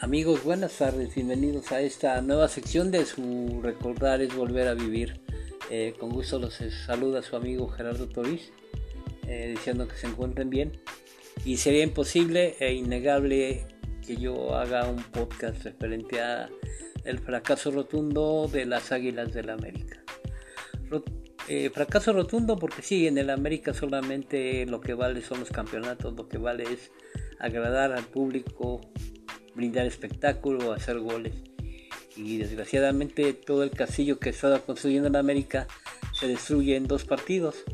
Amigos, buenas tardes, bienvenidos a esta nueva sección de su Recordar es Volver a Vivir. Eh, con gusto los saluda su amigo Gerardo Toriz, eh, diciendo que se encuentren bien. Y sería imposible e innegable que yo haga un podcast referente a el fracaso rotundo de las Águilas del la América. Eh, fracaso rotundo porque sí, en el América solamente lo que vale son los campeonatos, lo que vale es agradar al público, brindar espectáculo, hacer goles. Y desgraciadamente todo el castillo que estaba construyendo en América se destruye en dos partidos.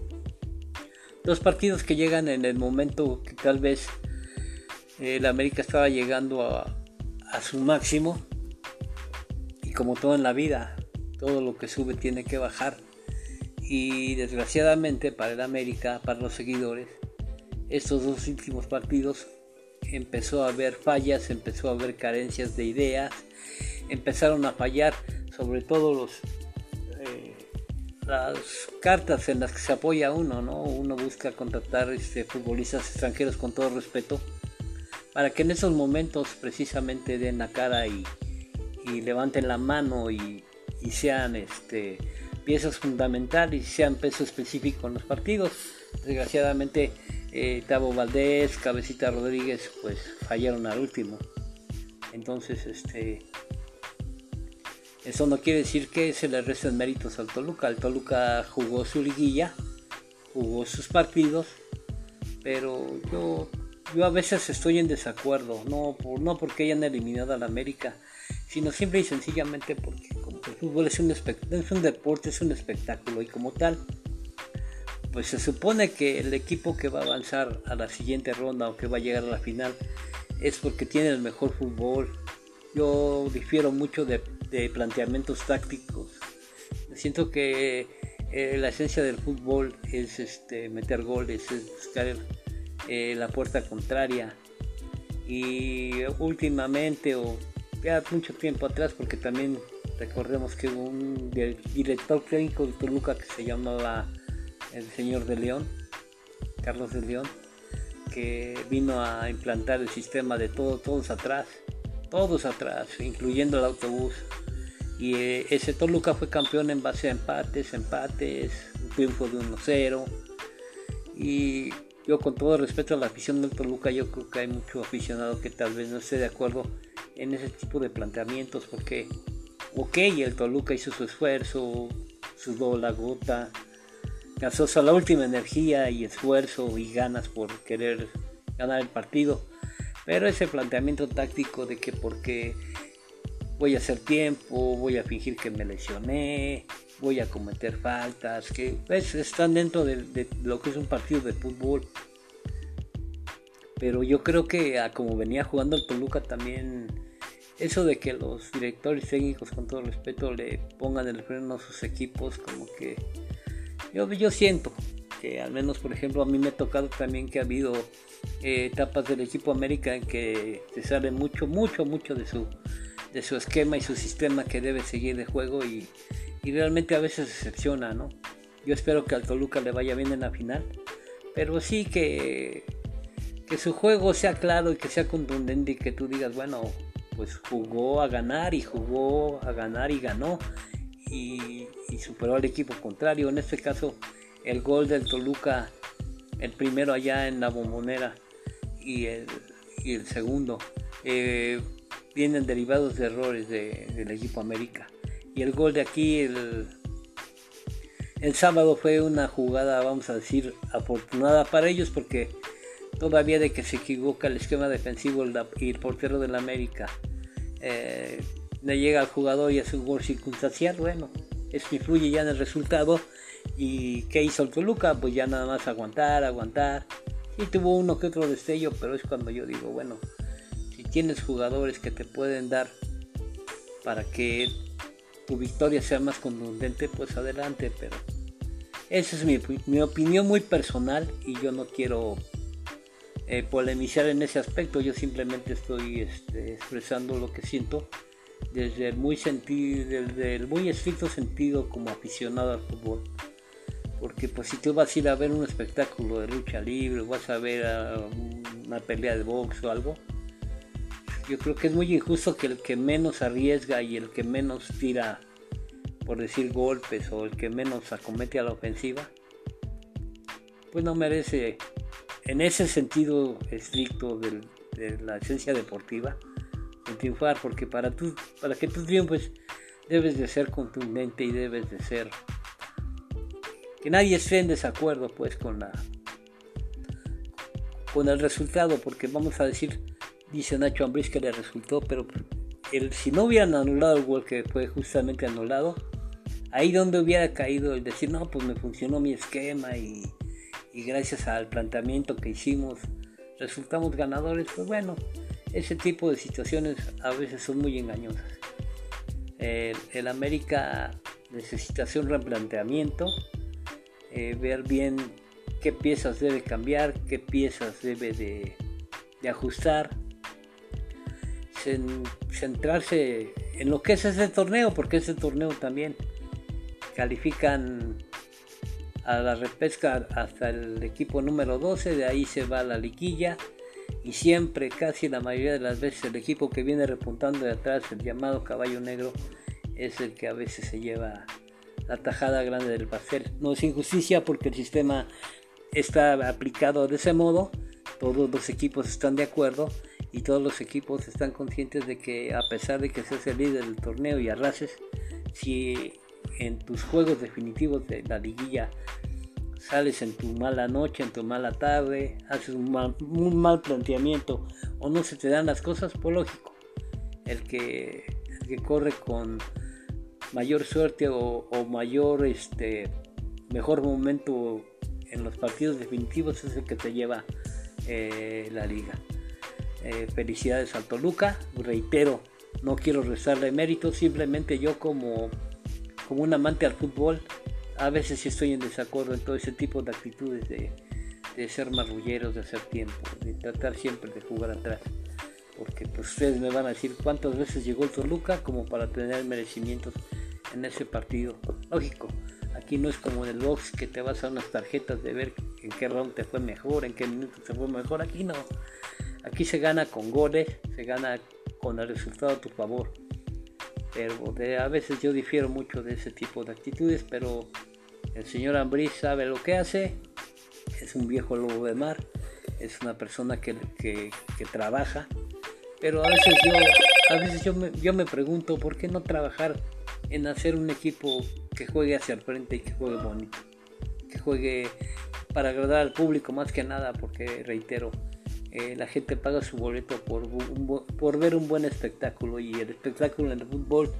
Dos partidos que llegan en el momento que tal vez eh, el América estaba llegando a, a su máximo. Y como todo en la vida, todo lo que sube tiene que bajar. Y desgraciadamente para el América, para los seguidores, estos dos últimos partidos empezó a haber fallas, empezó a haber carencias de ideas, empezaron a fallar sobre todo los eh, las cartas en las que se apoya uno, ¿no? Uno busca contratar este, futbolistas extranjeros con todo respeto para que en esos momentos precisamente den la cara y, levanten la mano y, sean este, piezas fundamentales y sean peso específico en los partidos. Desgraciadamente eh, Tavo Valdés, Cabecita Rodríguez, pues fallaron al último. Entonces, este, eso no quiere decir que se le resten méritos al Toluca. El Toluca jugó su liguilla, jugó sus partidos, pero yo, yo a veces estoy en desacuerdo, no, por, no porque hayan eliminado al América, sino simple y sencillamente porque como el fútbol es un, es un deporte, es un espectáculo y como tal, pues se supone que el equipo que va a avanzar a la siguiente ronda o que va a llegar a la final es porque tiene el mejor fútbol. Yo difiero mucho de, planteamientos tácticos. Siento que eh, la esencia del fútbol es este, meter goles, es buscar eh, la puerta contraria. Y últimamente, o ya mucho tiempo atrás, porque también recordemos que hubo un director técnico de Toluca que se llamaba el señor de León, Carlos de León, que vino a implantar el sistema de todo, todos atrás, todos atrás, incluyendo el autobús. Y eh, ese Toluca fue campeón en base a empates, empates, un triunfo de 1-0. Y yo con todo respeto a la afición del Toluca, yo creo que hay mucho aficionado que tal vez no esté de acuerdo en ese tipo de planteamientos, porque, ok, el Toluca hizo su esfuerzo, sudó la gota, Gasosa la última energía y esfuerzo y ganas por querer ganar el partido. Pero ese planteamiento táctico de que porque voy a hacer tiempo, voy a fingir que me lesioné, voy a cometer faltas, que pues, están dentro de, lo que es un partido de fútbol. Pero yo creo que como venía jugando el Toluca también, eso de que los directores técnicos con todo respeto le pongan el freno a sus equipos, como que yo, siento que al menos, por ejemplo, a mí me ha tocado también que ha habido eh, etapas del equipo América en que se sale mucho, mucho, mucho de su, de su esquema y su sistema que debe seguir de juego y, realmente a veces decepciona, ¿no? Yo espero que al Toluca le vaya bien en la final, pero sí que, que su juego sea claro y que sea contundente y que tú digas, bueno, pues jugó a ganar y jugó a ganar y ganó y, superó al equipo contrario. En este caso, el gol del Toluca, el primero allá en la bombonera y el, segundo, eh, vienen derivados de errores del equipo América. Y el gol de aquí, el, el sábado fue una jugada, vamos a decir, afortunada para ellos porque todavía de que se equivoca el esquema defensivo y el portero del América. Eh, le llega al jugador y hace un gol circunstancial, bueno, eso influye ya en el resultado. ¿Y qué hizo el Toluca? Pues ya nada más aguantar, aguantar. Y tuvo uno que otro destello, pero es cuando yo digo, bueno, si tienes jugadores que te pueden dar para que tu victoria sea más contundente, pues adelante, pero esa es mi, opinión muy personal y yo no quiero eh, polemizar en ese aspecto, yo simplemente estoy este, expresando lo que siento desde el muy sentido, desde muy estricto sentido como aficionado al fútbol. Porque pues si tú vas a ir a ver un espectáculo de lucha libre, vas a ver una pelea de box o algo, yo creo que es muy injusto que el que menos arriesga y el que menos tira, por decir golpes, o el que menos acomete a la ofensiva, pues no merece, en ese sentido estricto de la esencia deportiva, triunfar, porque para, tú, para que tú triunfes debes de ser contundente y debes de ser que nadie esté en desacuerdo pues con la con el resultado porque vamos a decir dice Nacho Ambriz que le resultó pero el, si no hubieran anulado el gol que fue justamente anulado ahí donde hubiera caído el decir no pues me funcionó mi esquema y, y gracias al planteamiento que hicimos resultamos ganadores pues bueno ese tipo de situaciones a veces son muy engañosas. El, América necesita hacer un replanteamiento, eh, ver bien qué piezas debe cambiar, qué piezas debe de, ajustar, centrarse en lo que es ese torneo, porque ese torneo también califican a la repesca hasta el equipo número 12, de ahí se va la liguilla y siempre, casi la mayoría de las veces, el equipo que viene repuntando de atrás, el llamado caballo negro, es el que a veces se lleva la tajada grande del pastel. No es injusticia porque el sistema está aplicado de ese modo, todos los equipos están de acuerdo y todos los equipos están conscientes de que a pesar de que seas el líder del torneo y arrases, si en tus juegos definitivos de la liguilla sales en tu mala noche, en tu mala tarde, haces un mal, planteamiento o no se te dan las cosas, pues lógico, el que, que corre con mayor suerte o, mayor, este, mejor momento en los partidos definitivos es el que te lleva eh, la liga. Eh, felicidades al Toluca, reitero, no quiero restarle mérito, simplemente yo como, como un amante al fútbol a veces sí estoy en desacuerdo en todo ese tipo de actitudes de, ser marrulleros, de hacer tiempo, de tratar siempre de jugar atrás. Porque pues ustedes me van a decir cuántas veces llegó el Toluca como para tener merecimientos en ese partido. Lógico, aquí no es como en el box que te vas a unas tarjetas de ver en qué round te fue mejor, en qué minuto te fue mejor. Aquí no. Aquí se gana con goles, se gana con el resultado a tu favor pero a veces yo difiero mucho de ese tipo de actitudes, pero el señor Ambris sabe lo que hace, es un viejo lobo de mar, es una persona que, trabaja, pero a veces, yo, a veces yo, me, yo me pregunto por qué no trabajar en hacer un equipo que juegue hacia el frente y que juegue bonito, que juegue para agradar al público más que nada, porque reitero, eh, la gente paga su boleto por, ver un buen espectáculo y el espectáculo en el fútbol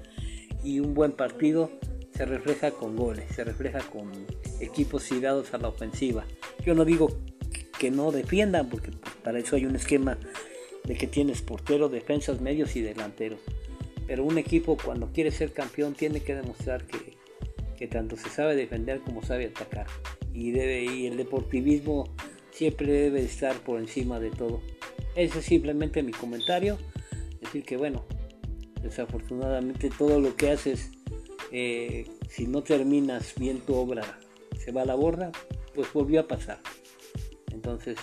y un buen partido se refleja con goles, se refleja con equipos tirados a la ofensiva. Yo no digo que no defiendan, porque para eso hay un esquema de que tienes porteros, defensas, medios y delanteros. Pero un equipo cuando quiere ser campeón tiene que demostrar que, que tanto se sabe defender como sabe atacar. Y, debe, y el deportivismo siempre debe estar por encima de todo. Ese es simplemente mi comentario. Decir que bueno, desafortunadamente todo lo que haces, eh, si no terminas bien tu obra, se va a la borda, pues volvió a pasar. Entonces,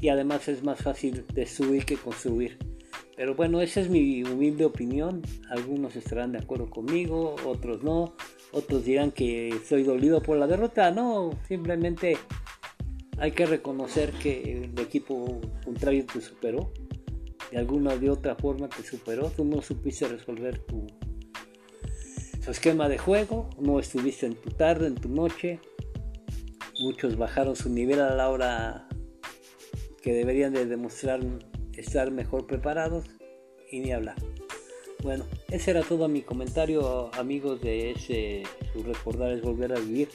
y además es más fácil destruir que construir. Pero bueno, esa es mi humilde opinión. Algunos estarán de acuerdo conmigo, otros no. Otros dirán que estoy dolido por la derrota. No, simplemente hay que reconocer que el equipo contrario te superó. De alguna de otra forma te superó. Tú no supiste resolver tu, esquema de juego. No estuviste en tu tarde, en tu noche. Muchos bajaron su nivel a la hora que deberían de demostrar estar mejor preparados. Y ni hablar. Bueno, ese era todo mi comentario, amigos de ese su recordar es volver a vivir.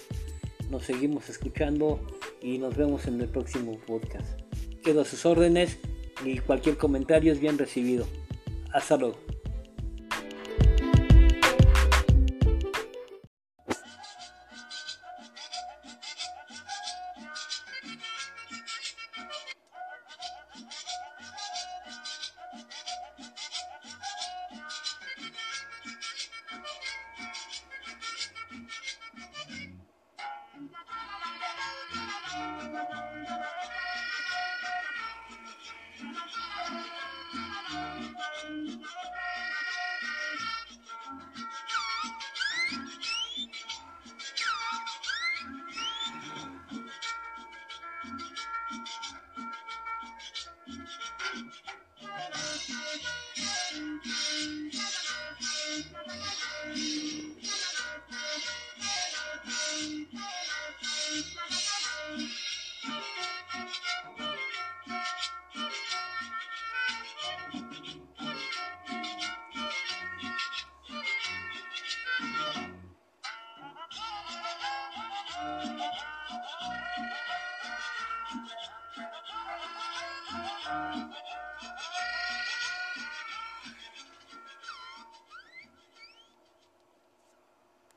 Nos seguimos escuchando y nos vemos en el próximo podcast. Quedo a sus órdenes y cualquier comentario es bien recibido. Hasta luego.